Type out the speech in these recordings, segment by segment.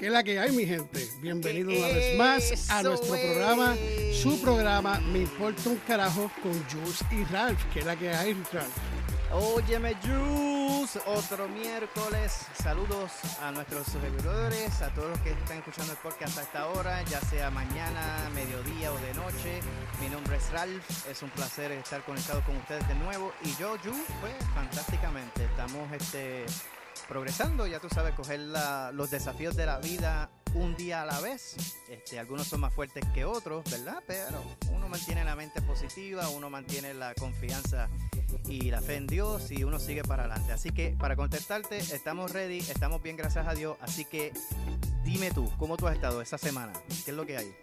¿Qué es la que hay, mi gente? Bienvenido una vez más a nuestro programa, su programa Me Importa un Carajo con Jules y Ralph. ¿Qué es la que hay, Ralph? Óyeme, Jules, otro miércoles. Saludos a nuestros seguidores, a todos los que están escuchando el podcast hasta esta hora, ya sea mañana, mediodía o de noche. Mi nombre es Ralph, es un placer estar conectado con ustedes de nuevo. Y yo, Jules, pues fantásticamente. Estamos este progresando, ya tú sabes, coger la, los desafíos de la vida un día a la vez. Este, algunos son más fuertes que otros, ¿verdad? Pero uno mantiene la mente positiva, uno mantiene la confianza y la fe en Dios y uno sigue para adelante. Así que para contestarte, estamos ready, estamos bien, gracias a Dios. Así que dime tú, ¿cómo tú has estado esta semana? ¿Qué es lo que hay?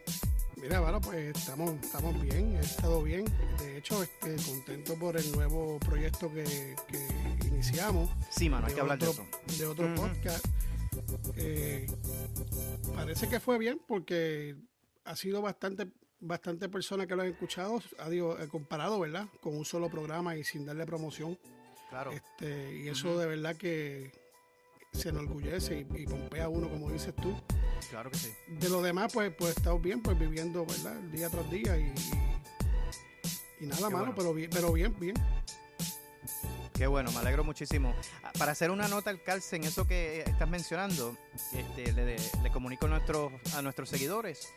Mira, bueno, pues estamos, estamos bien, he estado bien. De hecho, este, contento por el nuevo proyecto que, que iniciamos. Sí, mano, hay que hablar otro, de eso. De otro podcast. Eh, parece que fue bien porque ha sido bastante bastante personas que lo han escuchado, ha digo, eh, comparado, ¿verdad? Con un solo programa y sin darle promoción. Claro. Este, y eso de verdad que se enorgullece y, y pompea a uno, como dices tú. Claro que sí. De lo demás, pues, pues estamos bien, pues viviendo, ¿verdad? Día tras día y, y, y nada, bueno. pero bien, pero bien, bien. Qué bueno, me alegro muchísimo. Ah, Para hacer una nota al calce en eso que estás mencionando, este, le, le comunico a nuestros, a nuestros seguidores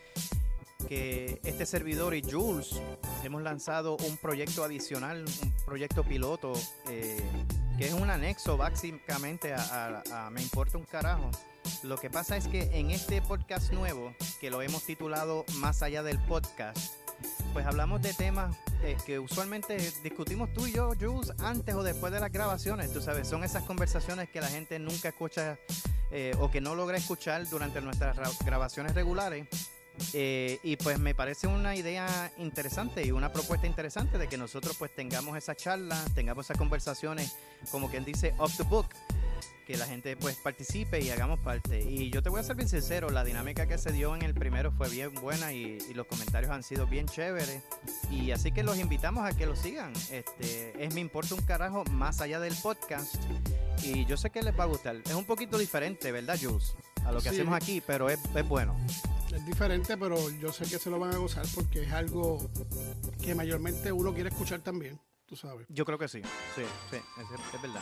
que este servidor y Jules hemos lanzado un proyecto adicional, un proyecto piloto, eh, que es un anexo básicamente a, a- a Me Importa un Carajo. Lo que pasa es que en este podcast nuevo, que lo hemos titulado Más allá del podcast, pues hablamos de temas eh, que usualmente discutimos tú y yo, Jules, antes o después de las grabaciones. Tú sabes, son esas conversaciones que la gente nunca escucha eh, o que no logra escuchar durante nuestras ra- grabaciones regulares. Eh, y pues me parece una idea interesante y una propuesta interesante de que nosotros pues tengamos esa charla, tengamos esas conversaciones, como quien dice, off the book, que la gente pues participe y hagamos parte. Y yo te voy a ser bien sincero, la dinámica que se dio en el primero fue bien buena y, y los comentarios han sido bien chéveres. Y así que los invitamos a que lo sigan. Este, es Me Importa un Carajo más allá del podcast. Y yo sé que les va a gustar. Es un poquito diferente, ¿verdad, Jules? A lo que Sí. hacemos aquí, pero es, es bueno. Es diferente, pero yo sé que se lo van a gozar porque es algo que mayormente uno quiere escuchar también, tú sabes. Yo creo que sí. Sí, sí, es, es verdad.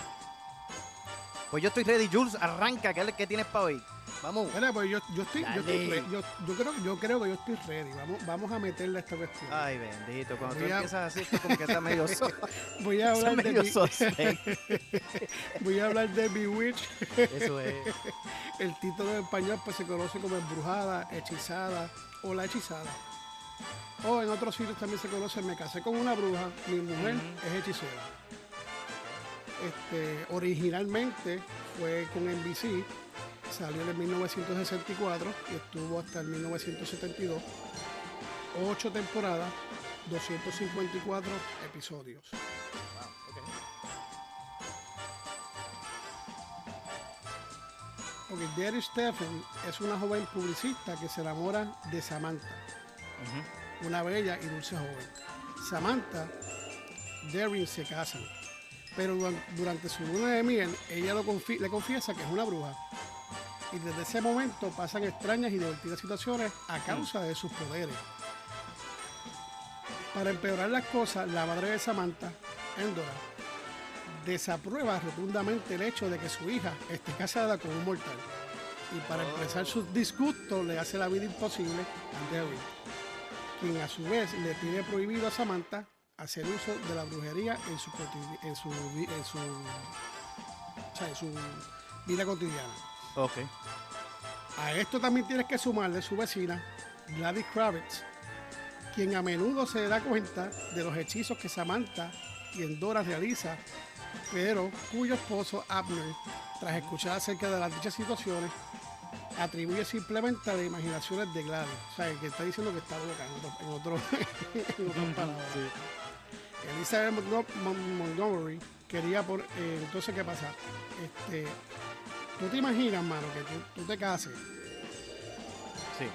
Pues yo estoy ready, Jules. Arranca, ¿qué, tienes para hoy? Vamos. Mira, pues yo, yo estoy, yo, estoy yo, yo creo, yo creo que yo estoy ready. Vamos, vamos a meterle a esta cuestión. Ay, bendito. Cuando tú a- empiezas así, esto como que está medio, so- voy a hablar de medio mi, voy a hablar de Bewitch. Eso es. El título en español pues se conoce como embrujada, hechizada o la hechizada. O en otros sitios también se conoce me casé con una bruja, mi mujer es hechicera. Este, originalmente fue con NBC, salió en el 1964 y estuvo hasta el 1972. Ocho temporadas, 254 episodios. Ok, Derry Stephen es una joven publicista que se enamora de Samantha, una bella y dulce joven. Samantha, Derry se casan, pero duran- durante su luna de miel ella lo confi- le confiesa que es una bruja. Y desde ese momento pasan extrañas y divertidas situaciones a causa de sus poderes. Para empeorar las cosas, la madre de Samantha, Endora, desaprueba rotundamente el hecho de que su hija esté casada con un mortal. Y para expresar sus disgustos le hace la vida imposible a Derry, quien a su vez le tiene prohibido a Samantha hacer uso de la brujería en su, en su, en su, o sea, en su vida cotidiana. Ok. A esto también tienes que sumarle su vecina, Gladys Kravitz, quien a menudo se da cuenta de los hechizos que Samantha y Endora realiza, pero cuyo esposo Abner, tras escuchar acerca de las dichas situaciones, atribuye simplemente a las imaginaciones de Gladys. O sea, que está diciendo que está loca en otro, en otro- en otras palabras. Elizabeth Montgomery quería por... Eh, entonces, ¿qué pasa? Este, tú te imaginas, mano, que tú, tú te cases. Sí.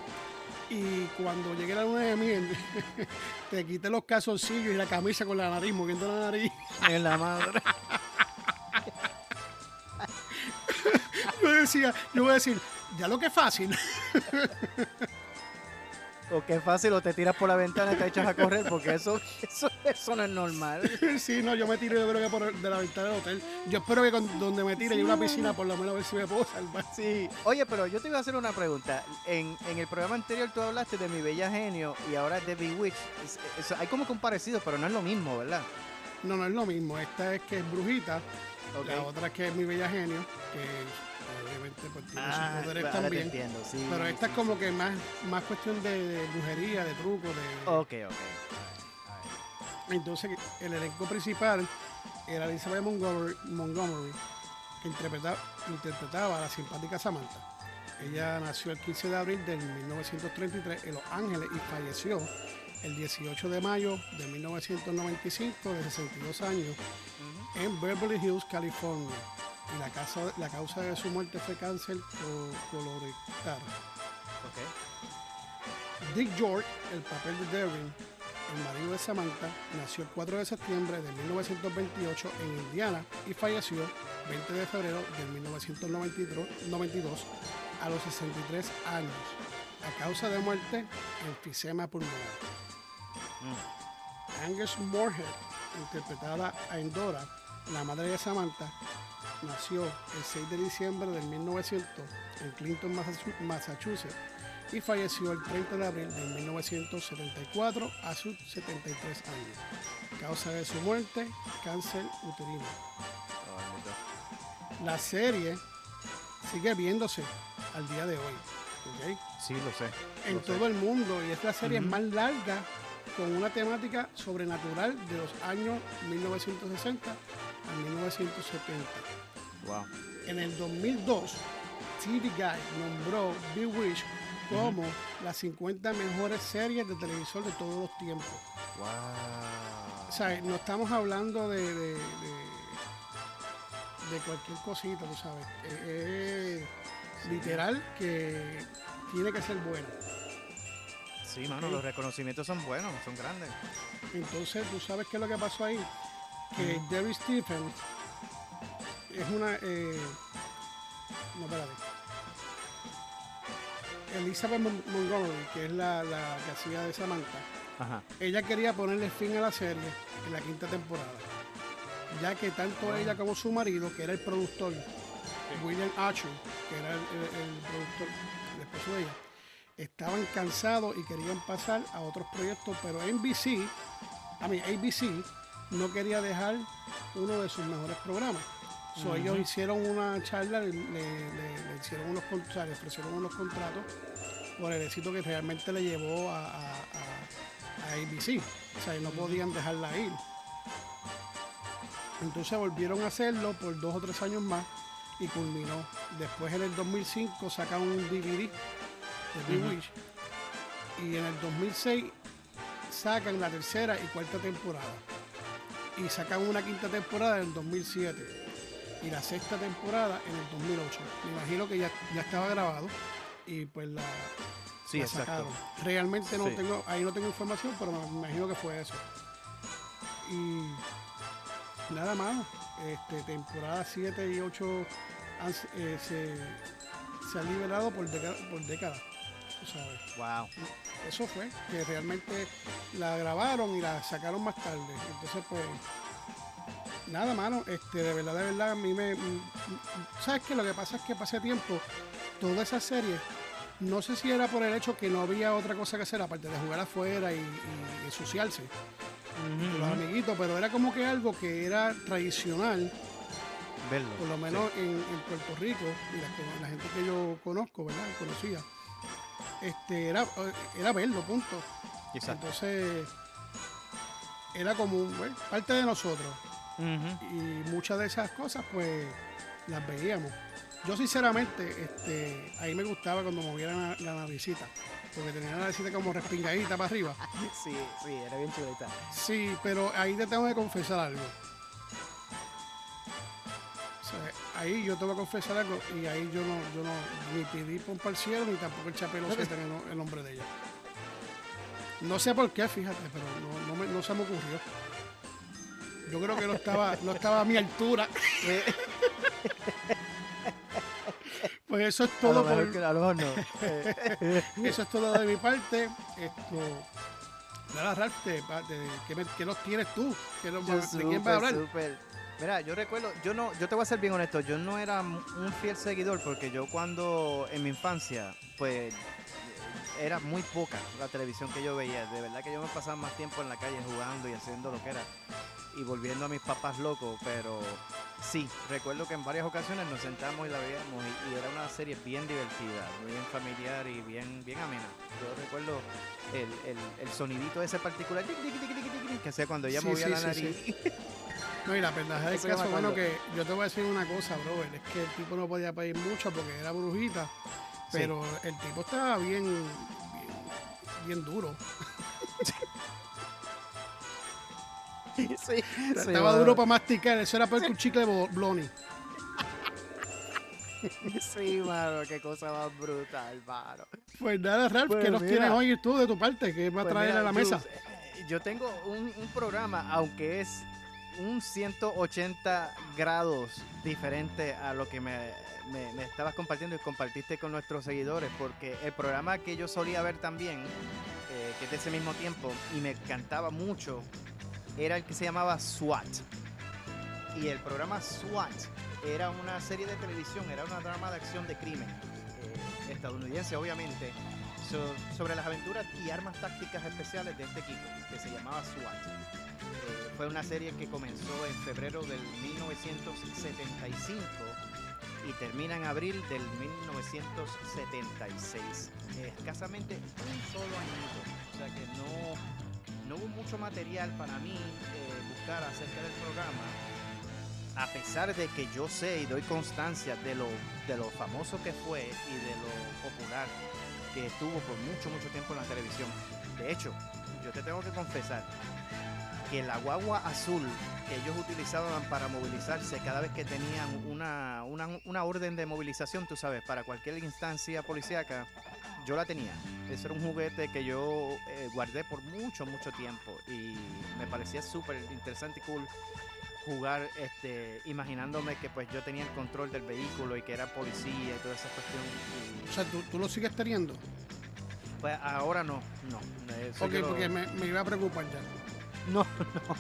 Y cuando llegue la luna de miel, te quite los calzoncillos y la camisa con la nariz, moviendo la nariz. En la madre. yo decía, yo voy a decir, ya lo que es fácil. o que es fácil o te tiras por la ventana y te echas a correr porque eso, eso, eso no es normal. sí, no, yo me tiro yo creo que por de la ventana del hotel. Yo espero que donde me tire hay una piscina por lo menos a ver si me puedo salvar. Sí. Oye, pero yo te iba a hacer una pregunta. En, en el programa anterior tú hablaste de Mi Bella Genio y ahora de Bewitch. hay como que un parecido, pero no es lo mismo, ¿verdad? No, no es lo mismo. Esta es que es brujita. La otra es que es Mi Bella Genio, que obviamente pues tiene sus ah, poderes también. pero esta es como que más, más cuestión de, brujería, de truco, de. Ok, ok. Entonces el elenco principal era Elizabeth Montgomery, Montgomery que interpretaba, interpretaba a la simpática Samantha. Ella nació el 15 de abril de 1933 en Los Ángeles y falleció el 18 de mayo de 1995 de 62 años en Beverly Hills, California y la, causa, la causa de su muerte fue cáncer colorectal. Dick York, el papel de Derwin, el marido de Samantha, nació el 4 de septiembre de 1928 en Indiana y falleció 20 de febrero de 1992 a los 63 años. A causa de muerte, enfisema pulmonar. Mm. Angus Moorhead, interpretada a Endora, la madre de Samantha, nació el 6 de diciembre de 1900 en Clinton, Massachusetts, y falleció el 30 de abril de 1974 a sus 73 años. Causa de su muerte, cáncer uterino. La serie sigue viéndose al día de hoy. Sí, lo sé. En todo el mundo y es la serie más larga con una temática sobrenatural de los años 1960 a 1970. En el 2002, TV Guide nombró Bewitched como las 50 mejores series de televisor de todos los tiempos. Wow. O sea, no estamos hablando de, de, cualquier cosita, tú sabes. Es literal que tiene que ser buena. Sí, mano, los reconocimientos son buenos, son grandes. Entonces, ¿tú sabes qué es lo que pasó ahí? Que Jerry Stephens es una. Eh, no, espérate. Elizabeth Montgomery, que es la, la que hacía de Samantha, ella quería ponerle fin a la serie en la quinta temporada, ya que tanto ella como su marido, que era el productor, William Archer, que era el, productor, el esposo de ella, estaban cansados y querían pasar a otros proyectos, pero NBC, a mí ABC, no quería dejar uno de sus mejores programas. So, Ellos hicieron una charla, le, hicieron unos, le ofrecieron unos contratos por el éxito que realmente le llevó a, ABC. O sea, no podían dejarla ir. Entonces volvieron a hacerlo por dos o tres años más y culminó. Después en el 2005 sacan un DVD de Bewitch y en el 2006 sacan la tercera y cuarta temporada. Y sacan una quinta temporada en el 2007 y la sexta temporada en el 2008. Me imagino que ya, ya estaba grabado y pues la, sí, sacaron. Realmente no tengo, ahí no tengo información, pero me imagino que fue eso. Y nada más, este, temporada 7 y 8 eh, se, han liberado por, por décadas. ¿sabes? Wow. Eso fue, que realmente la grabaron y la sacaron más tarde. Entonces, pues, nada, mano, este, de verdad, de verdad, a mí me. ¿Sabes qué? Lo que pasa es que pasé tiempo, toda esa serie, no sé si era por el hecho que no había otra cosa que hacer aparte de jugar afuera y, y, ensuciarse los amiguitos, pero era como que algo que era tradicional. Verlo, por lo menos en, Puerto Rico, y la, gente que yo conozco, ¿verdad? Conocía. Este, era, era verlo, punto. Exacto. Entonces, era como parte de nosotros. Y muchas de esas cosas, pues, las veíamos. Yo sinceramente, este, ahí me gustaba cuando movieran la, la naricita, porque tenía la naricita como respingadita para arriba. Sí, sí, era bien chulita. Sí, pero ahí te tengo que confesar algo. O sea, ahí yo te voy a confesar algo y ahí yo no, yo no ni pedí pompa al cielo ni tampoco el chapelo se en el, el nombre de ella. No sé por qué, fíjate, pero no, no, me- no se me ocurrió. Yo creo que no estaba, no estaba a mi altura. Pues eso es A todo por, que- a lo mejor no. Eh, eso es todo de mi parte. Esto. Nada, Ralph, ¿qué, qué los tienes tú? ¿Qué nos- ¿De quién vas a hablar? Mira, yo recuerdo, yo no, yo te voy a ser bien honesto, yo no era un fiel seguidor porque yo cuando en mi infancia, pues era muy poca la televisión que yo veía. De verdad que yo me pasaba más tiempo en la calle jugando y haciendo lo que era y volviendo a mis papás locos, pero sí, recuerdo que en varias ocasiones nos sentamos y la veíamos y, y era una serie bien divertida, bien familiar y bien, bien amena. Yo recuerdo el, el, el sonidito ese particular tic, tic, tic, tic, tic, tic, que hacía cuando ella Sí, movía sí, la nariz. sí. No, y la yo me caso, bueno, que yo te voy a decir una cosa, brother, es que el tipo no podía pedir mucho porque era brujita, Sí. pero el tipo estaba bien, bien, bien duro. sí, sí, estaba duro para masticar, eso era que un chicle bloni. Sí, mano, qué cosa más brutal, mano. Pues nada, Ralph, Pues ¿qué nos mira. tienes hoy tú de tu parte? ¿Qué va a Pues traer mira, a la mesa? Eh, Yo tengo un, un programa, aunque es un 180 grados diferente a lo que me, estabas compartiendo y compartiste con nuestros seguidores, porque el programa que yo solía ver también, eh, que es de ese mismo tiempo, y me encantaba mucho, era el que se llamaba SWAT. Y el programa SWAT era una serie de televisión, era una drama de acción de crimen, eh, estadounidense obviamente, so- sobre las aventuras y armas tácticas especiales de este equipo, que se llamaba SWAT. Eh, fue una serie que comenzó en febrero del 1975 y termina en abril del 1976. escasamente un solo añito. O sea que no, no hubo mucho material para mí eh, buscar acerca del programa. A pesar de que yo sé y doy constancia de lo, de lo famoso que fue y de lo popular que estuvo por mucho, mucho tiempo en la televisión. De hecho, yo te tengo que confesar que la guagua azul que ellos utilizaban para movilizarse cada vez que tenían una, una, una orden de movilización, tú sabes, para cualquier instancia policíaca, yo la tenía. Ese era un juguete que yo eh, guardé por mucho, mucho tiempo y me parecía súper interesante y cool jugar este imaginándome que pues yo tenía el control del vehículo y que era policía y toda esa cuestión y, O sea, ¿tú, tú lo sigues teniendo. pues ahora no no eso Ok, lo- porque me, me iba a preocupar ya. No, no.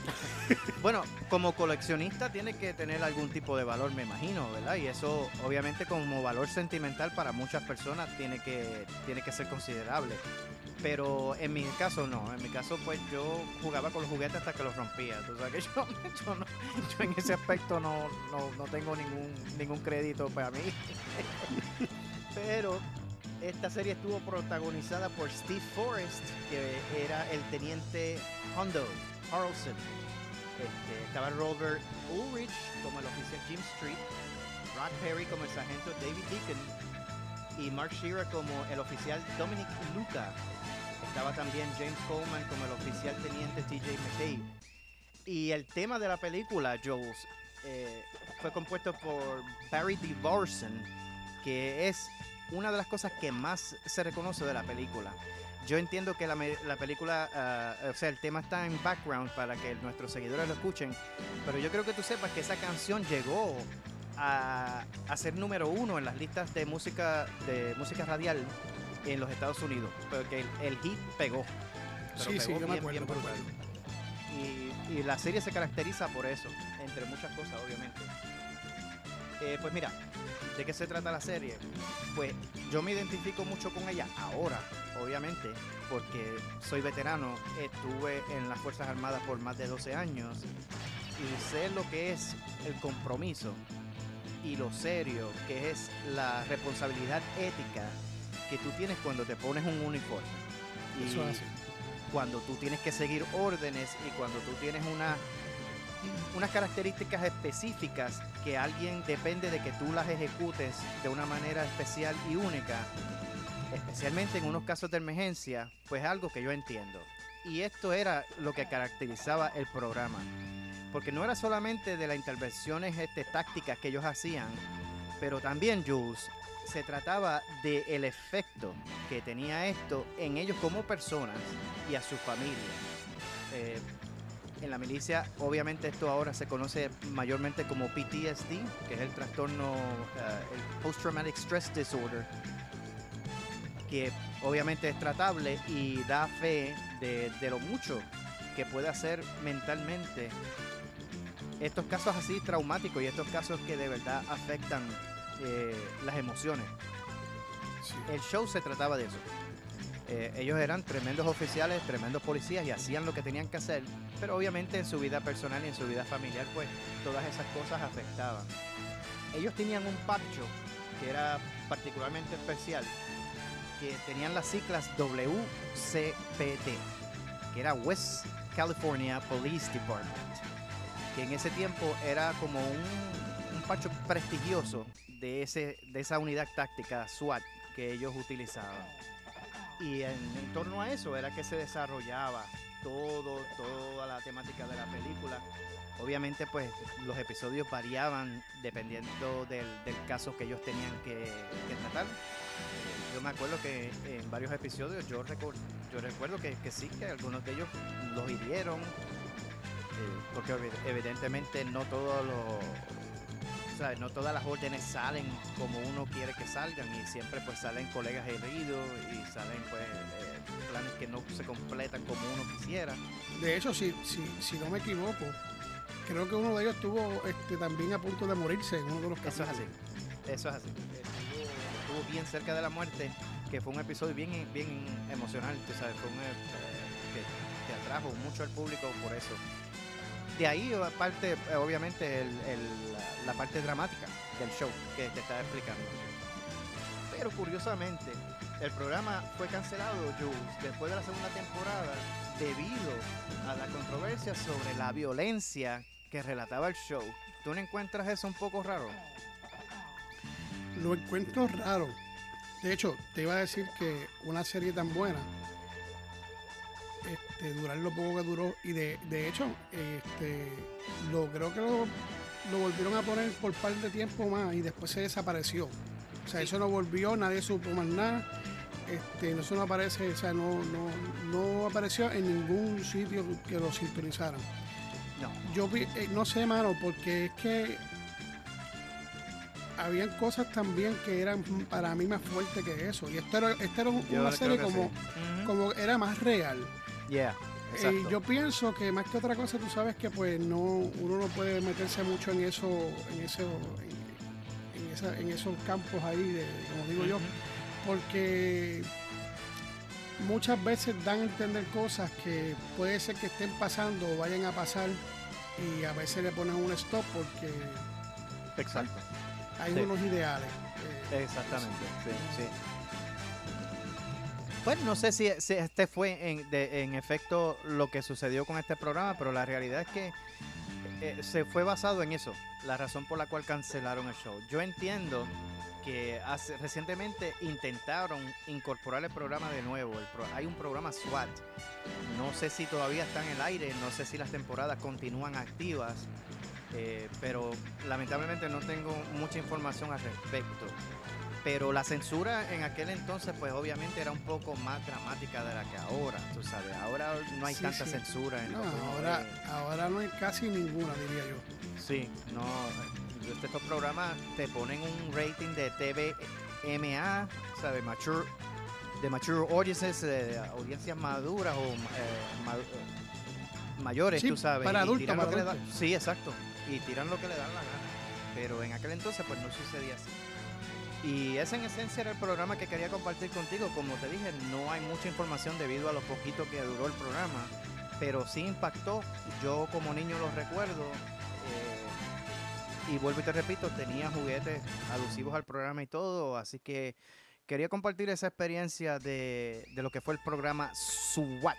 bueno, como coleccionista tiene que tener algún tipo de valor, me imagino, ¿verdad? Y eso, obviamente, como valor sentimental para muchas personas tiene que, tiene que ser considerable. Pero en mi caso no, en mi caso pues yo jugaba con los juguetes hasta que los rompía. Tú sabes que yo, yo, no- yo en ese aspecto no, no, no tengo ningún, ningún crédito para mí. Pero esta serie estuvo protagonizada por Steve Forrest, que era el teniente Hondo Harrelson. Este, estaba Robert Ulrich como el oficial Jim Street, Rod Perry como el sargento David Deacon y Mark Shearer como el oficial Dominic Luca. Estaba también James Coleman como el oficial teniente TJ McKay. Y el tema de la película, Jules, eh, fue compuesto por Barry DeVorson, que es una de las cosas que más se reconoce de la película. Yo entiendo que la, la película, ah, o sea, el tema está en background para que nuestros seguidores lo escuchen, pero yo creo que tú sepas que esa canción llegó a, a ser número uno en las listas de música de música radial en los Estados Unidos, porque el, el hit pegó. pero Sí, sí, pegó yo me bien, acuerdo, bien me acuerdo. Y, y la serie se caracteriza por eso, entre muchas cosas, obviamente. Eh, pues mira, ¿de qué se trata la serie? Pues yo me identifico mucho con ella ahora, obviamente, porque soy veterano, estuve en las Fuerzas Armadas por más de 12 años y sé lo que es el compromiso y lo serio que es la responsabilidad ética que tú tienes cuando te pones un uniforme. Y Eso es así. cuando tú tienes que seguir órdenes y cuando tú tienes una unas características específicas que alguien depende de que tú las ejecutes de una manera especial y única, especialmente en unos casos de emergencia, pues algo que yo entiendo. Y esto era lo que caracterizaba el programa. Porque no era solamente de las intervenciones este, tácticas que ellos hacían, pero también, Jules, se trataba del el efecto que tenía esto en ellos como personas y a su familia. Eh, en la milicia, obviamente esto ahora se conoce mayormente como PTSD, que es el trastorno, eh, el Post Traumatic Stress Disorder, que obviamente es tratable y da fe de, de lo mucho que puede hacer mentalmente estos casos así traumáticos y estos casos que de verdad afectan eh, las emociones. El show se trataba de eso. Eh, ellos eran tremendos oficiales, tremendos policías y hacían lo que tenían que hacer, pero obviamente en su vida personal y en su vida familiar, pues todas esas cosas afectaban. Ellos tenían un parcho que era particularmente especial, que tenían las siglas WCPD, que era West California Police Department, que en ese tiempo era como un, un parcho prestigioso de, ese, de esa unidad táctica SWAT que ellos utilizaban. Y en, torno a eso era que se desarrollaba todo, toda la temática de la película. Obviamente pues los episodios variaban dependiendo del, del caso que ellos tenían que, tratar. Yo me acuerdo que en varios episodios yo, recuerdo, yo recuerdo que, que sí, que algunos de ellos los hirieron, eh, porque evidentemente no todos los no todas las órdenes salen como uno quiere que salgan y siempre pues salen colegas heridos y salen pues eh, planes que no se completan como uno quisiera. De hecho, si, si, si no me equivoco, creo que uno de ellos estuvo este, también a punto de morirse en uno de los casos. Eso es así. Eso es así. Estuvo, estuvo, bien cerca de la muerte, que fue un episodio bien, bien emocional, tú sabes, fue un eh, que, que atrajo mucho al público por eso de ahí parte, eh, obviamente, el, el, la parte dramática del show que te estaba explicando. Pero curiosamente, el programa fue cancelado, Jules, después de la segunda temporada, debido a la controversia sobre la violencia que relataba el show. ¿Tú no encuentras eso un poco raro? Lo encuentro raro. De hecho, te iba a decir que una serie tan buena este, durar lo poco que duró. Y de, de hecho, este, lo creo que lo, lo, volvieron a poner por par de tiempo más y después se desapareció. O sea, eso no volvió, nadie supo más nada. Este, eso no aparece, o sea, no, no, no apareció en ningún sitio que lo sintonizaran. No. Yo eh, no sé, mano, porque es que habían cosas también que eran para mí más fuertes que eso. Y esto era, esto era una serie como, sí. como era más real. Yeah, eh, yo pienso que más que otra cosa, tú sabes que pues no, uno no puede meterse mucho en eso, en eso, en, en, esa, en esos campos ahí, de, como digo uh -huh. yo, porque muchas veces dan a entender cosas que puede ser que estén pasando o vayan a pasar y a veces le ponen un stop porque Exacto. hay sí. unos ideales. Eh, Exactamente, sí, sí. Bueno, no sé si, este fue en, de, en, efecto lo que sucedió con este programa, pero la realidad es que eh, se fue basado en eso, la razón por la cual cancelaron el show. Yo entiendo que hace, recientemente intentaron incorporar el programa de nuevo. Hay un programa SWAT. No sé si todavía está en el aire, no sé si las temporadas continúan activas, eh, pero lamentablemente no tengo mucha información al respecto pero la censura en aquel entonces pues obviamente era un poco más dramática de la que ahora, tú sabes, ahora no hay sí, tanta sí. censura en no, ahora, de... ahora no hay casi ninguna diría yo. Sí, no, estos programas te ponen un rating de TVMA, ¿sabes? Mature, de mature audiences, de audiencias maduras o eh, ma mayores, sí, tú sabes. Para adultos, para adultos. Sí, exacto, y tiran lo que le dan la gana, pero en aquel entonces pues no sucedía así. Y ese en esencia era el programa que quería compartir contigo. Como te dije, no hay mucha información debido a lo poquito que duró el programa, pero sí impactó. Yo como niño lo recuerdo. Eh, y vuelvo y te repito, tenía juguetes alusivos al programa y todo, así que quería compartir esa experiencia de, de lo que fue el programa SWAT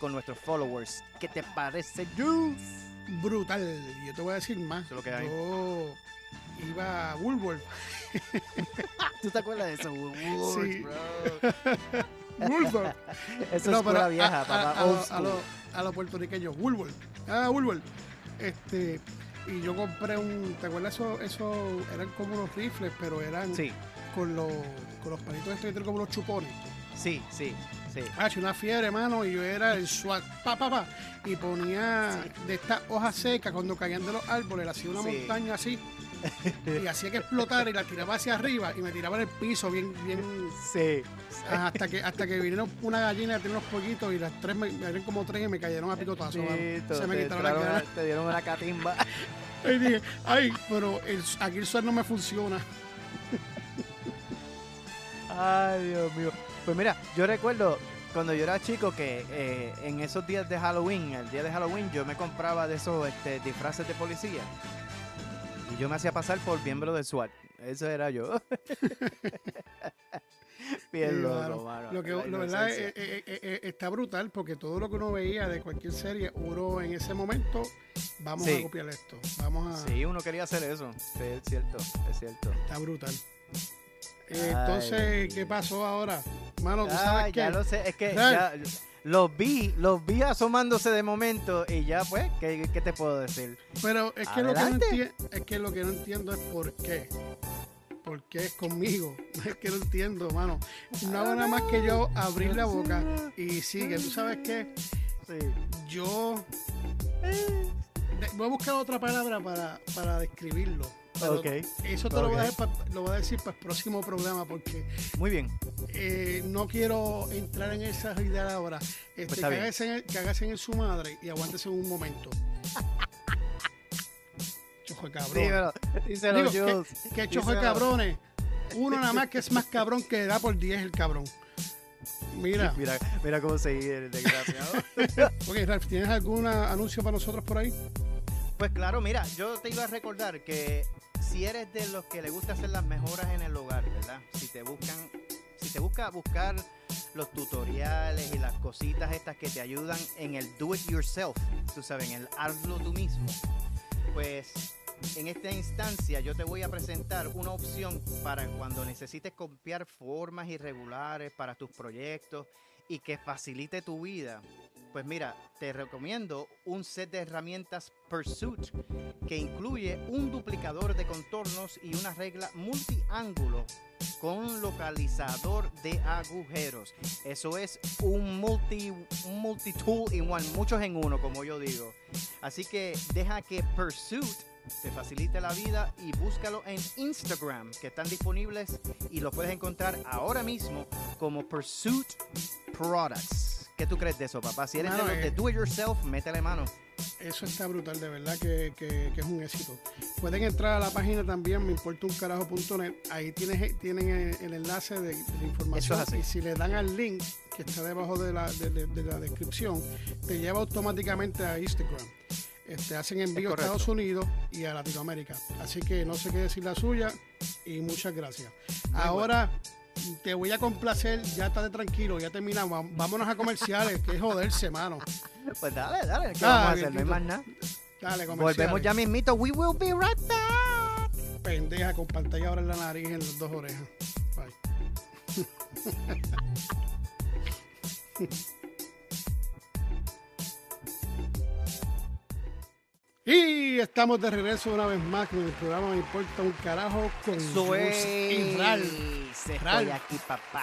con nuestros followers. ¿Qué te parece, Juice? Brutal. Y yo te voy a decir más. Eso es lo que hay. Yo iba a Woolworth. ¿Tú te acuerdas de eso? Woolworth, Sí. bro. Woolworth. Eso No, es pura a- vieja, a, papá. a- los- a school. los- a los puertorriqueños, Woolworth. Ah, Woolworth. Este, y yo compré un, ¿te acuerdas? Eso, eso eran como unos rifles, pero eran Sí, con los, con los palitos estos que tienen como los chupones. sí, sí, sí. Ah, una fiebre, mano, y yo era el SWAT, pa, pa, pa, y ponía de estas hojas secas cuando caían de los árboles, le hacía una Sí. montaña así, y hacía que explotara y la tiraba hacia arriba y me tiraba en el piso bien, bien, Sí. ah, hasta que hasta que vinieron una gallina, tenía unos pollitos y las tres, me, me como tres y me cayeron a picotazo, mano. Tito, Se me quitaron las ganas. te dieron una catimba. Y dije, ay, pero el, aquí el SWAT no me funciona. Ay, Dios mío. Pues mira, yo recuerdo cuando yo era chico que eh, en esos días de Halloween, el día de Halloween, yo me compraba de esos este, disfraces de policía. Y yo me hacía pasar por miembro del SWAT. Eso era yo. Bien loco, mano. Lo que lo verdad inocencia. eh, eh, eh, está brutal porque todo lo que uno veía de cualquier serie, uno en ese momento, vamos Sí. a copiar esto. Vamos a. Sí, uno quería hacer eso. Sí, es cierto, es cierto. Está brutal. Eh, Ay, entonces, ¿qué pasó ahora? Mano, tú Ah, sabes ya que lo sé, es que ya los vi, los vi asomándose de momento y ya pues, ¿qué, qué te puedo decir? pero es que, lo que, no es que lo que no entiendo es por qué. ¿Por qué es conmigo? Es que no entiendo, mano. No hago nada más que yo abrir la boca y sigue. ¿Tú sabes qué? Sí. Yo de- voy a buscar otra palabra para, para describirlo. Pero Ok, Eso te lo, voy a dejar pa- lo voy a decir para el próximo programa porque Muy bien. eh, no quiero entrar en esa ideas ahora. Este, cágase en, el- cágase en su madre y aguántese un momento. Chojo de cabrón. Díselo, Digo, Jules. ¿qué, qué chojo de cabrones? Uno nada más que es más cabrón que da por 10 el cabrón. Mira, Mira, mira cómo se el desgraciado. ok, Ralph, ¿tienes algún anuncio para nosotros por ahí? pues claro, mira, yo te iba a recordar que si eres de los que le gusta hacer las mejoras en el hogar, ¿verdad? Si te buscan, si te busca buscar los tutoriales y las cositas estas que te ayudan en el do it yourself, tú sabes, en el hazlo tú mismo, pues en esta instancia yo te voy a presentar una opción para cuando necesites copiar formas irregulares para tus proyectos y que facilite tu vida. Pues mira, te recomiendo un set de herramientas Pursuit que incluye un duplicador de contornos y una regla multiángulo con localizador de agujeros. Eso es un multi, multi tool in one, muchos en uno, como yo digo. Así que deja que Pursuit te facilite la vida y búscalo en Instagram, que están disponibles y lo puedes encontrar ahora mismo como Pursuit Products. ¿Qué tú crees de eso, papá? Si eres de los de eh, do it yourself, métele mano. Eso está brutal, de verdad que, que- que es un éxito. Pueden entrar a la página también, me importa un carajo.net. Ahí tienes, tienen el, el enlace de, de la información. Eso es así. Y si le dan al link que está debajo de la, de, de- de la descripción, te lleva automáticamente a Instagram. Este, hacen envío a. Estados Unidos y a Latinoamérica. Así que no sé qué decir la suya y muchas gracias. Ahora te voy a complacer, ya estate tranquilo, ya terminamos. Vámonos a comerciales, que es joderse, mano. Pues dale, dale. ¿Qué Ah, vamos a hacer? No hay más nada. Dale, comerciales. Volvemos ya mismito. We will be right back. pendeja con pantalla ahora en la nariz y en las dos orejas. Bye. y estamos de regreso una vez más con el programa Me Importa un Carajo con Eso y Ral. es. Estoy Ral. aquí, papá.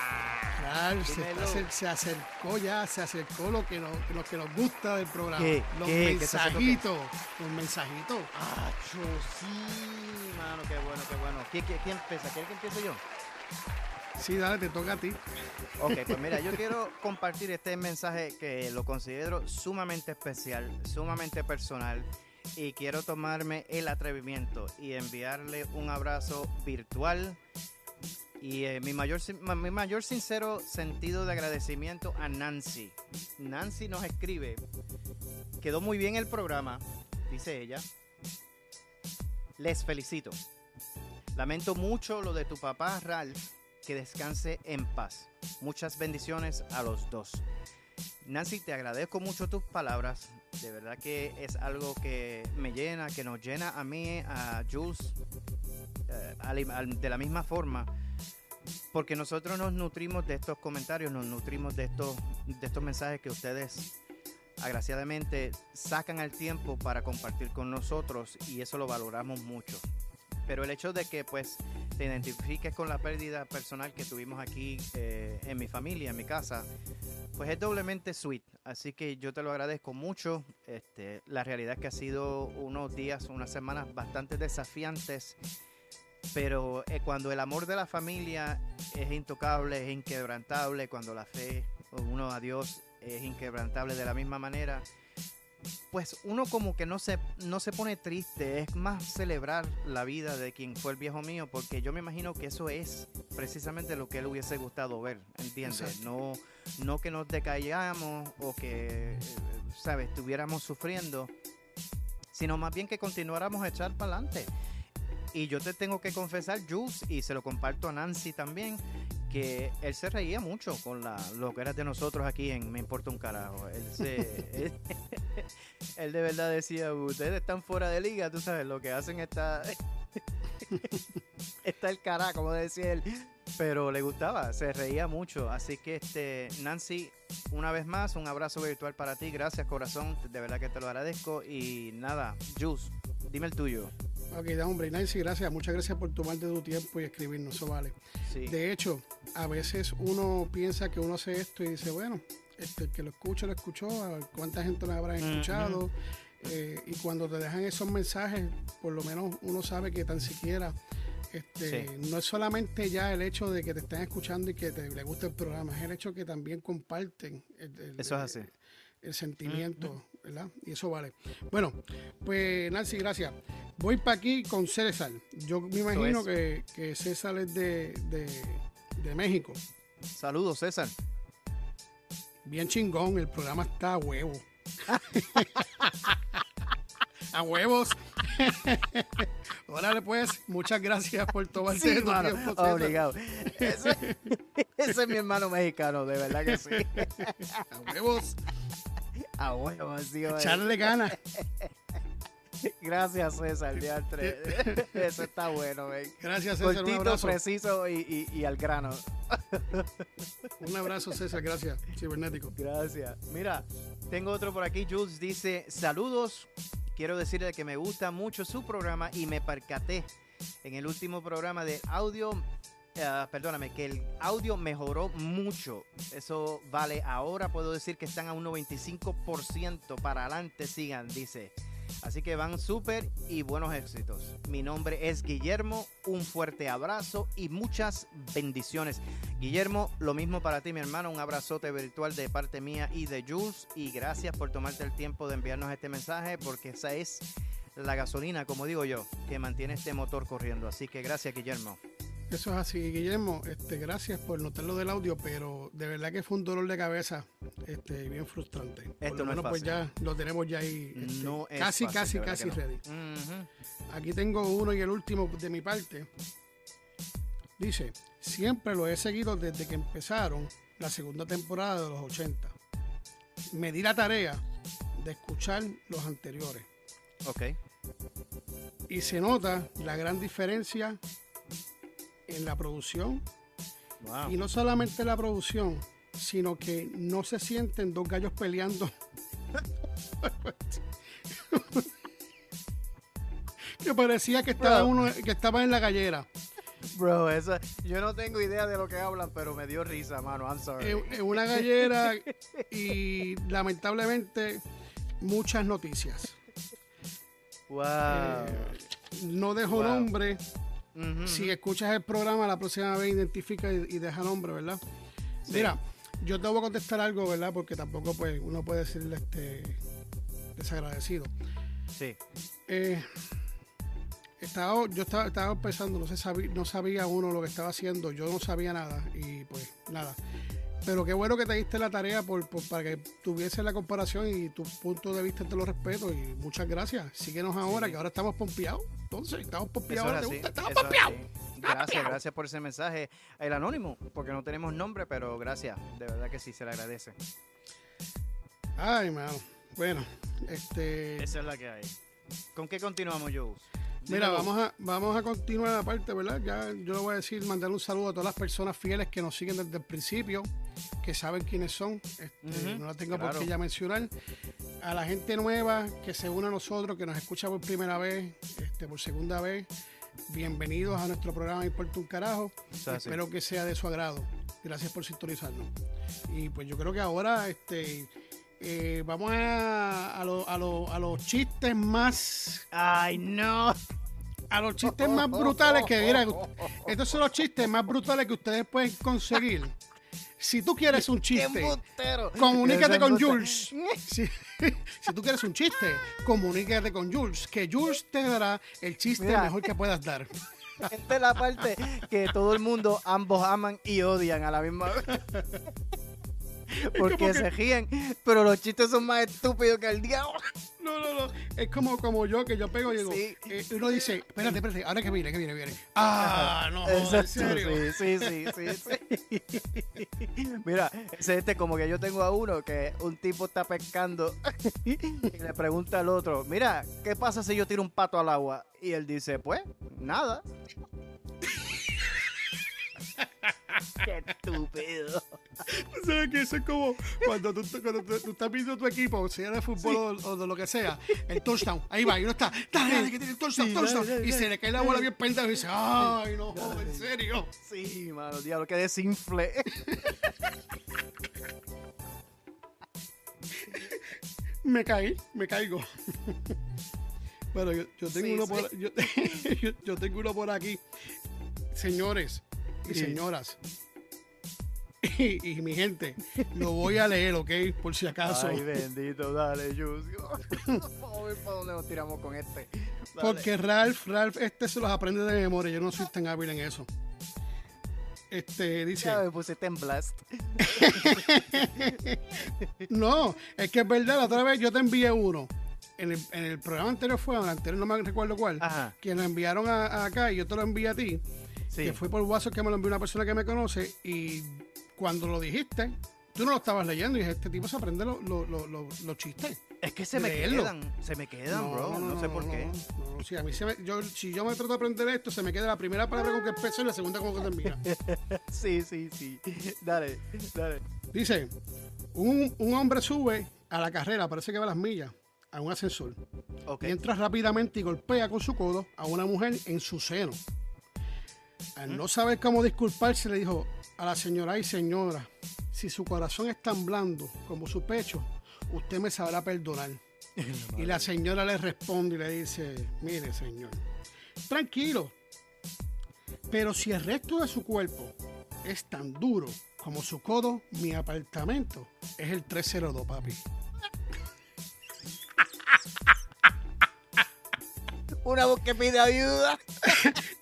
Ral se, está acercó ya, se acercó lo que, nos, lo que nos gusta del programa. ¿Qué? Los ¿Qué? ¿Qué se acercó qué? mensajitos. Los mensajitos. Ah, sí, mano, qué bueno, qué bueno. ¿Quién, quién, quién empieza? ¿Quieres que empiece yo? Sí, dale, te toca a ti. Ok, pues mira, yo quiero compartir este mensaje que lo considero sumamente especial, sumamente personal y quiero tomarme el atrevimiento y enviarle un abrazo virtual y eh, mi, mayor, mi mayor sincero sentido de agradecimiento a Nancy. Nancy nos escribe, quedó muy bien el programa, dice ella. Les felicito. Lamento mucho lo de tu papá Ralph. Que descanse en paz. Muchas bendiciones a los dos. Nancy, te agradezco mucho tus palabras. De verdad que es algo que me llena, que nos llena a mí, a Jules, eh, de la misma forma. Porque nosotros nos nutrimos de estos comentarios, nos nutrimos de estos, de estos mensajes que ustedes agraciadamente sacan el tiempo para compartir con nosotros y eso lo valoramos mucho. Pero el hecho de que pues te identifiques con la pérdida personal que tuvimos aquí eh, en mi familia, en mi casa, pues es doblemente sweet. Así que yo te lo agradezco mucho. Este, la realidad es que ha sido unos días, unas semanas bastante desafiantes. Pero eh, cuando el amor de la familia es intocable, es inquebrantable, cuando la fe, uno a Dios es inquebrantable de la misma manera, pues uno como que no se, no se pone triste, es más celebrar la vida de quien fue el viejo mío, porque yo me imagino que eso es precisamente lo que él hubiese gustado ver, ¿entiendes? No, no que nos decayamos o que, ¿sabes?, estuviéramos sufriendo, sino más bien que continuáramos a echar para adelante. Y yo te tengo que confesar, Jules, y se lo comparto a Nancy también, que él se reía mucho con la, lo que era de nosotros aquí en Me Importa un Carajo. Él, se, él, de verdad decía, ustedes están fuera de liga, tú sabes, lo que hacen está... está el carajo, como decía él. Pero le gustaba, se reía mucho. Así que, este Nancy, una vez más, un abrazo virtual para ti. Gracias, corazón. De verdad que te lo agradezco. Y nada, Jules, dime el tuyo. Ok, da hombre, Nancy, gracias. Muchas gracias por tomarte tu tiempo y escribirnos, eso vale. De hecho, a veces uno piensa que uno hace esto y dice, bueno, este, el que lo escucha, lo escuchó, a cuánta gente lo habrá escuchado. Eh, y cuando te dejan esos mensajes, por lo menos uno sabe que tan siquiera este, no es solamente ya el hecho de que te estén escuchando y que te, le guste el programa, es el hecho que también comparten el, eso es así. El sentimiento, ¿verdad? Y eso vale. Bueno, pues Nancy, gracias. Voy para aquí con César. Yo me imagino que, César es de, México. Saludos, César. Bien chingón, el programa está a huevo. a huevos. Órale, pues, muchas gracias por tomar sí, tiempo. Obligado. Ese, ese, es mi hermano mexicano, de verdad que sí. a huevos. A huevos, sí. Echarle ganas. Gracias, César, Eso está bueno, ven. Gracias, César. un abrazo. preciso y, y, al grano. Un abrazo, César. Gracias, cibernético. Gracias. Mira, tengo otro por aquí. Jules dice: Saludos. Quiero decirle que me gusta mucho su programa y me percaté en el último programa de audio. Uh, perdóname, que el audio mejoró mucho. Eso vale. Ahora puedo decir que están a un 95% para adelante. Sigan, dice. Así que van súper y buenos éxitos. Mi nombre es Guillermo, un fuerte abrazo y muchas bendiciones. Guillermo, lo mismo para ti, mi hermano, un abrazote virtual de parte mía y de Jules y gracias por tomarte el tiempo de enviarnos este mensaje porque esa es la gasolina, como digo yo, que mantiene este motor corriendo. Así que gracias, Guillermo. Eso es así, Guillermo. Este, gracias por notarlo del audio, pero de verdad que fue un dolor de cabeza este, bien frustrante. Esto por lo menos, pues ya lo tenemos ya ahí. Este, casi, casi, casi ready. Aquí tengo uno y el último de mi parte. Dice: Siempre lo he seguido desde que empezaron la segunda temporada de los 80. Me di la tarea de escuchar los anteriores. Ok. Y se nota la gran diferencia en la producción. Y no solamente la producción, sino que no se sienten dos gallos peleando. que parecía que estaba uno que estaba en la gallera. Bro, eso, yo no tengo idea de lo que hablan, pero me dio risa, mano. I'm sorry. En, una gallera y lamentablemente muchas noticias. Wow. Eh, no dejo nombre si escuchas el programa, la próxima vez identifica y, deja nombre, ¿verdad? Mira, yo te voy a contestar algo, ¿verdad? Porque tampoco pues, uno puede decirle este desagradecido. Sí. Eh, estaba, yo estaba, estaba pensando, no, sabía, no sabía uno lo que estaba haciendo, yo no sabía nada y pues nada. Pero qué bueno que te diste la tarea por, para que tuviese la comparación y tu punto de vista te lo respeto y muchas gracias. Síguenos ahora, que ahora estamos pompeados. Entonces, estamos pompeados. Estamos pompeados. Gracias, gracias por ese mensaje. El anónimo, porque no tenemos nombre, pero gracias. De verdad que sí, se le agradece. Ay, mano. Bueno, este. Esa es la que hay. ¿Con qué continuamos, Joe? Mira, vamos a, vamos a continuar aparte, ¿verdad? Ya yo le voy a decir, mandar un saludo a todas las personas fieles que nos siguen desde el principio, que saben quiénes son. Este, no la tengo claro. por qué ya mencionar. A la gente nueva que se une a nosotros, que nos escucha por primera vez, este, por segunda vez, bienvenidos a nuestro programa Importa un Carajo. Es. Espero que sea de su agrado. Gracias por sintonizarnos. Y pues yo creo que ahora este, eh, vamos a, a, lo- a lo- a los chistes más ¡Ay, no! a los chistes más brutales que mira, estos son los chistes más brutales que ustedes pueden conseguir. Si tú quieres un ¡Qué chiste, comunícate con Jules. Si, si tú quieres un chiste, comunícate con Jules, que Jules te dará el chiste Mira. mejor que puedas dar. Esta es la parte que todo el mundo ambos aman y odian a la misma vez. Porque que- se ríen, pero los chistes son más estúpidos que el diablo. No, no, no. Es como, como yo, que yo pego y digo, Sí. eh, uno dice, espérate, espérate, ahora que viene, que viene, viene. Ah, no, en Exacto, serio. sí, sí, sí, sí, sí. Mira, este como que yo tengo a uno que un tipo está pescando y le pregunta al otro, mira, ¿qué pasa si yo tiro un pato al agua? Y él dice, pues, nada. Qué estúpido. ¿Sabes que Eso es como cuando tú, cuando tú, tú estás viendo tu equipo, sea de fútbol o, o de lo que sea, el touchdown, ahí va, y uno está, dale, dale, que tiene el touchdown, Sí, touchdown, dale, dale, y se le cae la bola bien pendejo y dice, ay, no, en serio. Sí, mano, diablo, que desinfle. Me caí, me caigo. Bueno, yo, yo tengo Sí, uno por yo tengo uno por aquí. Señores y señoras. Y, y mi gente, lo voy a leer, ¿ok? Por si acaso. Ay, bendito, dale, Jus. Vamos a ver para dónde nos tiramos con este. Dale. Porque Ralph, Ralph, este se los aprende de memoria. Yo no soy tan hábil en eso. Este dice, Ya me pusiste en blast. no, es que es verdad, la otra vez yo te envié uno. En el, en el programa anterior fue, en el anterior no me recuerdo cuál, Ajá. que nos enviaron a, a acá y yo te lo envié a ti, Sí. que fue por WhatsApp que me lo envió una persona que me conoce y cuando lo dijiste, tú no lo estabas leyendo y dije, este tipo se aprende lo- lo- lo- lo- los chistes. Es que se me Leerlo. quedan. Se me quedan, bro. No, sé por qué. No, sí, a mí se me, yo, si yo me trato de aprender esto, se me queda la primera palabra con que empezó y la segunda con que termina. Sí, sí, sí. Dale, dale. Dice, un, un hombre sube a la carrera, parece que va a las millas, a un ascensor. Y entra rápidamente y golpea con su codo a una mujer en su seno. Al no saber cómo disculparse, le dijo a la señora y señora, si su corazón es tan blando como su pecho, usted me sabrá perdonar. Y la señora le responde y le dice, mire señor, tranquilo, pero si el resto de su cuerpo es tan duro como su codo, mi apartamento es el 302, papi. Una voz que pide ayuda.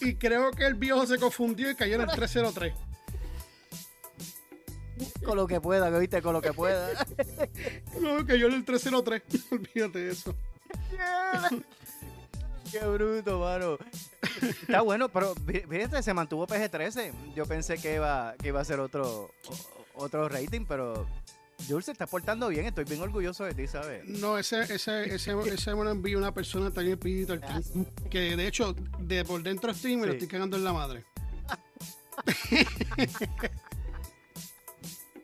Y, creo que el viejo se confundió y cayó en el 303. Con lo que pueda, viste, con lo que pueda. No, cayó en el 303. Olvídate de eso. Qué bruto, mano. Está bueno, pero fí- fíjate, se mantuvo PG-13. Yo pensé que iba, que iba a ser otro, otro rating, pero Jules se está portando bien. Estoy bien orgulloso de ti, ¿sabes? No, ese, ese, ese, ese me lo envió una persona también pidito al team, Que de hecho, de por dentro estoy me lo estoy cagando en la madre.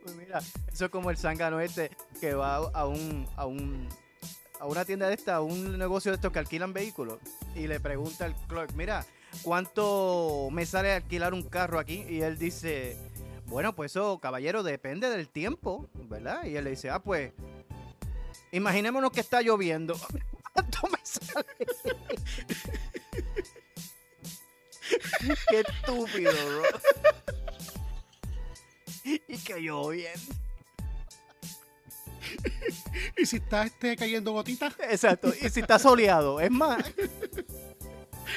Pues mira, eso es como el zángano este que va a un, a un a una tienda de esta, a un negocio de estos que alquilan vehículos y le pregunta al clerk, mira, ¿cuánto me sale alquilar un carro aquí? Y él dice, bueno, pues eso, caballero, depende del tiempo, ¿verdad? Y él le dice, ah, pues, imaginémonos que está lloviendo. ¿Cuánto me sale? Qué estúpido, bro. y que lloviendo. Y si está este, cayendo gotitas, Exacto. Y si está soleado, es más.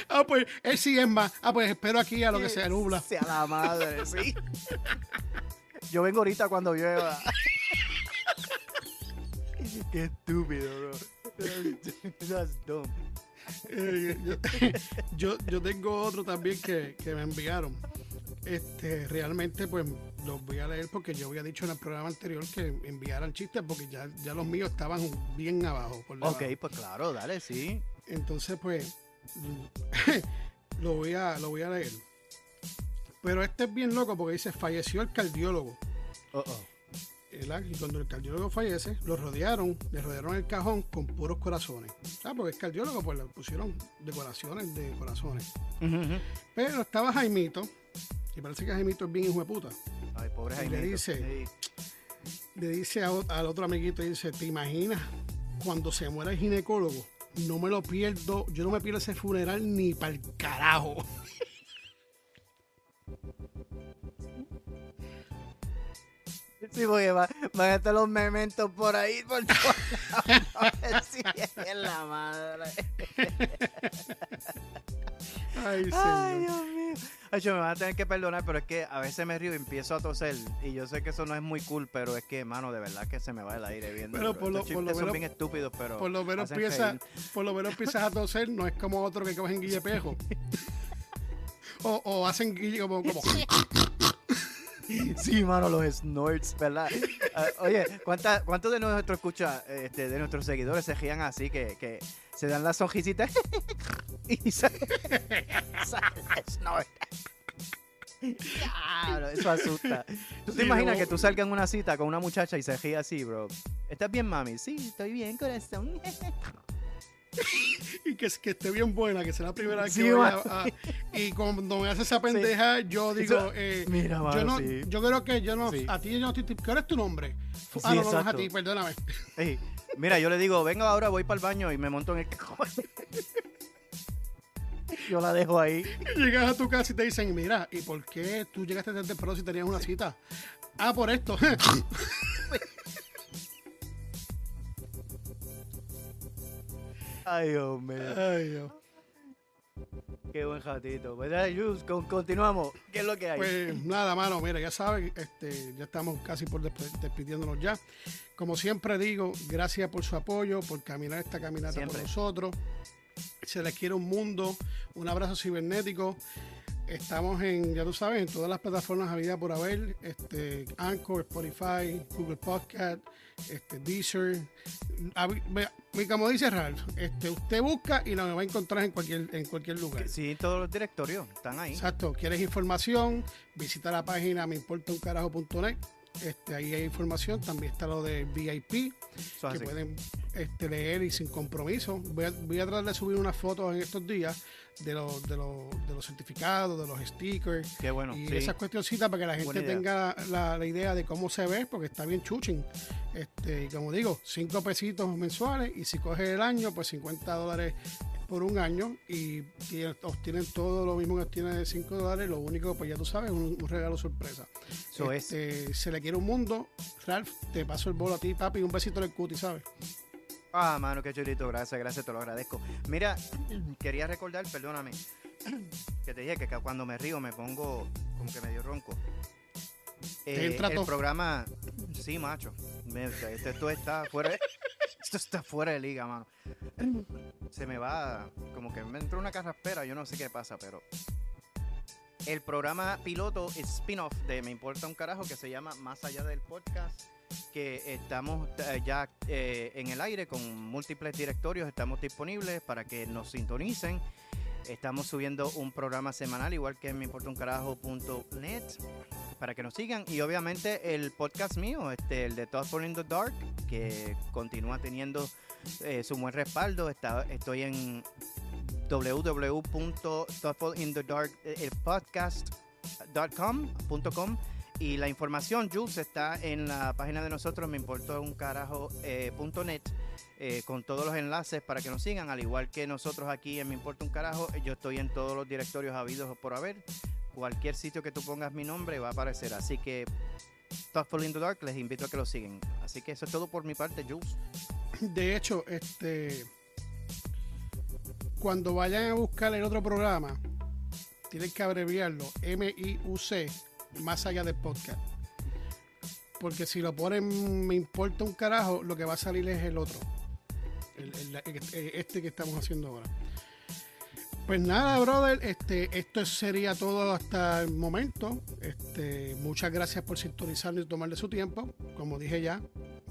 Ah, pues él sí es más. Ah, pues espero aquí a lo que se nubla. Sea la madre, sí. Yo vengo ahorita cuando llueva. Qué estúpido, bro. That's dumb. Eh, yo, yo, yo tengo otro también que, que me enviaron. Este, realmente, pues, los voy a leer porque yo había dicho en el programa anterior que enviaran chistes porque ya, ya los míos estaban bien abajo. Por ok, pues claro, dale, sí. Entonces, pues, lo, voy a, lo voy a leer. Pero este es bien loco porque dice, falleció el cardiólogo. Uh -oh. Y cuando el cardiólogo fallece, lo rodearon, le rodearon el cajón con puros corazones. ¿Sabes? Porque el cardiólogo, pues le pusieron decoraciones de corazones. Pero estaba Jaimito, y parece que Jaimito es bien hijo de puta. Ay, pobre Jaimito. le dice, le dice al otro amiguito, dice, ¿te imaginas cuando se muera el ginecólogo? No me lo pierdo, yo no me pierdo ese funeral ni para el carajo. Sí, porque van, van a estar los mementos por ahí, por sí, es la madre. Ay, Ay, Dios mío. Ay, me van a tener que perdonar, pero es que a veces me río y empiezo a toser. Y yo sé que eso no es muy cool, pero es que, mano, de verdad que se me va el aire viendo. Pero por lo, Estos por lo chistes son menos, bien estúpidos, pero. por lo menos hacen piensa, reír. por lo menos empiezas a toser, no es como otro que cogen guille pejo. o, o hacen guille como, como Sí, mano, los snorts, ¿verdad? Ah, oye, ¿cuánta- ¿cuántos de nuestros escucha, este, de nuestros seguidores se rían así que, que se dan las sonrisitas y se, sale el snort? Diablo, eso asusta. ¿Tú te Sí, imaginas no. que tú salgas en una cita con una muchacha y se ríe así, bro? ¿Estás bien, mami? Sí, estoy bien, corazón. y que, que esté bien buena, que sea la primera vez que Sí, mano. a- y cuando me hace esa pendeja, yo digo, Eso- eh, Mira, mano, yo no, sí. yo creo que yo no, a ti yo no estoy, ¿cuál es tu nombre? Ah, no, no, no es a ti, perdóname. Ey, mira, yo le digo, venga ahora, voy para el baño y me monto en el cajón. Yo la dejo ahí. Llegas a tu casa y te dicen, mira, ¿y por qué tú llegaste tan temprano si tenías una cita? Ah, por esto. Ay, Dios mío. Ay, Dios. Qué buen. ¿Verdad, Yus? Con- continuamos. ¿Qué es lo que hay? Pues nada, mano, mira, ya saben, este, ya estamos casi por despe- despidiéndonos ya. Como siempre digo, gracias por su apoyo, por caminar esta caminata Siempre. con nosotros. Se les quiere un mundo, un abrazo cibernético. Estamos en, ya tú sabes, en todas las plataformas habidas por haber, este, Anchor, Spotify, Google Podcast, este, Deezer. Ve, Como dice Ralph, este, usted busca y lo va a encontrar en cualquier, en cualquier lugar. Sí, todos los directorios están ahí. Exacto, quieres información, visita la página meimportauncarajo.net. Este, ahí hay información, también está lo de VIP, Eso que así. pueden este, leer y sin compromiso. Voy a, voy a tratar de subir unas fotos en estos días de, los de, los de los certificados, de los stickers Qué bueno. y sí. esas cuestioncitas para que la gente tenga la, la idea de cómo se ve, porque está bien chuching. Este, y como digo, 5 pesitos mensuales y si coges el año, pues 50 dólares por un año y tienen- obtienen todo lo mismo que obtienen de 5 dólares. Lo único, pues ya tú sabes, un, un regalo sorpresa. Eso es. Este, Se le quiere un mundo. Ralph, te paso el bolo a ti, papi, un besito en el cuti, ¿sabes? Ah, mano, qué chulito. Gracias, gracias, te lo agradezco. Mira, quería recordar, perdóname, que te dije que cuando me río me pongo como que medio ronco. Eh, el programa, sí, macho. Esto, esto está fuera de, esto está fuera de liga, mano. Se me va, como que me entró una carraspera, yo no sé qué pasa, pero el programa piloto spin-off de Me Importa un Carajo que se llama Más Allá del Podcast que estamos eh, ya eh, en el aire con múltiples directorios, estamos disponibles para que nos sintonicen. Estamos subiendo un programa semanal, igual que en meimportauncarajo.net, para que nos sigan. Y obviamente el podcast mío, este, el de Thoughtful in the Dark, que continúa teniendo eh, su buen respaldo. Está, estoy en www.thoughtfulinthedarkpodcast.com y la información, Jules, está en la página de nosotros, me importa un carajo eh, punto net, eh, con todos los enlaces para que nos sigan, al igual que nosotros aquí en Me Importa un Carajo, yo estoy en todos los directorios habidos por haber. Cualquier sitio que tú pongas mi nombre va a aparecer. Así que Thoughtful in the Dark, les invito a que lo sigan. Así que eso es todo por mi parte, Jules. De hecho, este cuando vayan a buscar el otro programa, tienen que abreviarlo M-I-U-C, más allá del podcast. Porque si lo ponen me importa un carajo, lo que va a salir es el otro. El- el- el- este que estamos haciendo ahora. Pues nada, brother, este, esto sería todo hasta el momento. Este, muchas gracias por sintonizarnos y tomarle su tiempo. Como dije ya,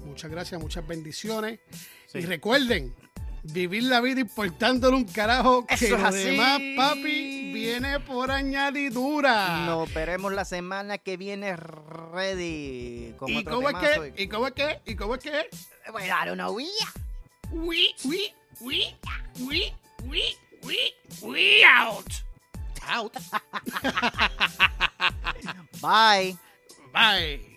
muchas gracias, muchas bendiciones. Sí. Y recuerden, vivir la vida importándole un carajo que Eso es lo así. demás, papi, viene por añadidura. Nos veremos la semana que viene ready. Con ¿Y otro cómo es que? ¿Y cómo es que? ¿Y cómo es que? Well, I don't know. We- We, we, we, we, we, we, we out. Out. Bye. Bye.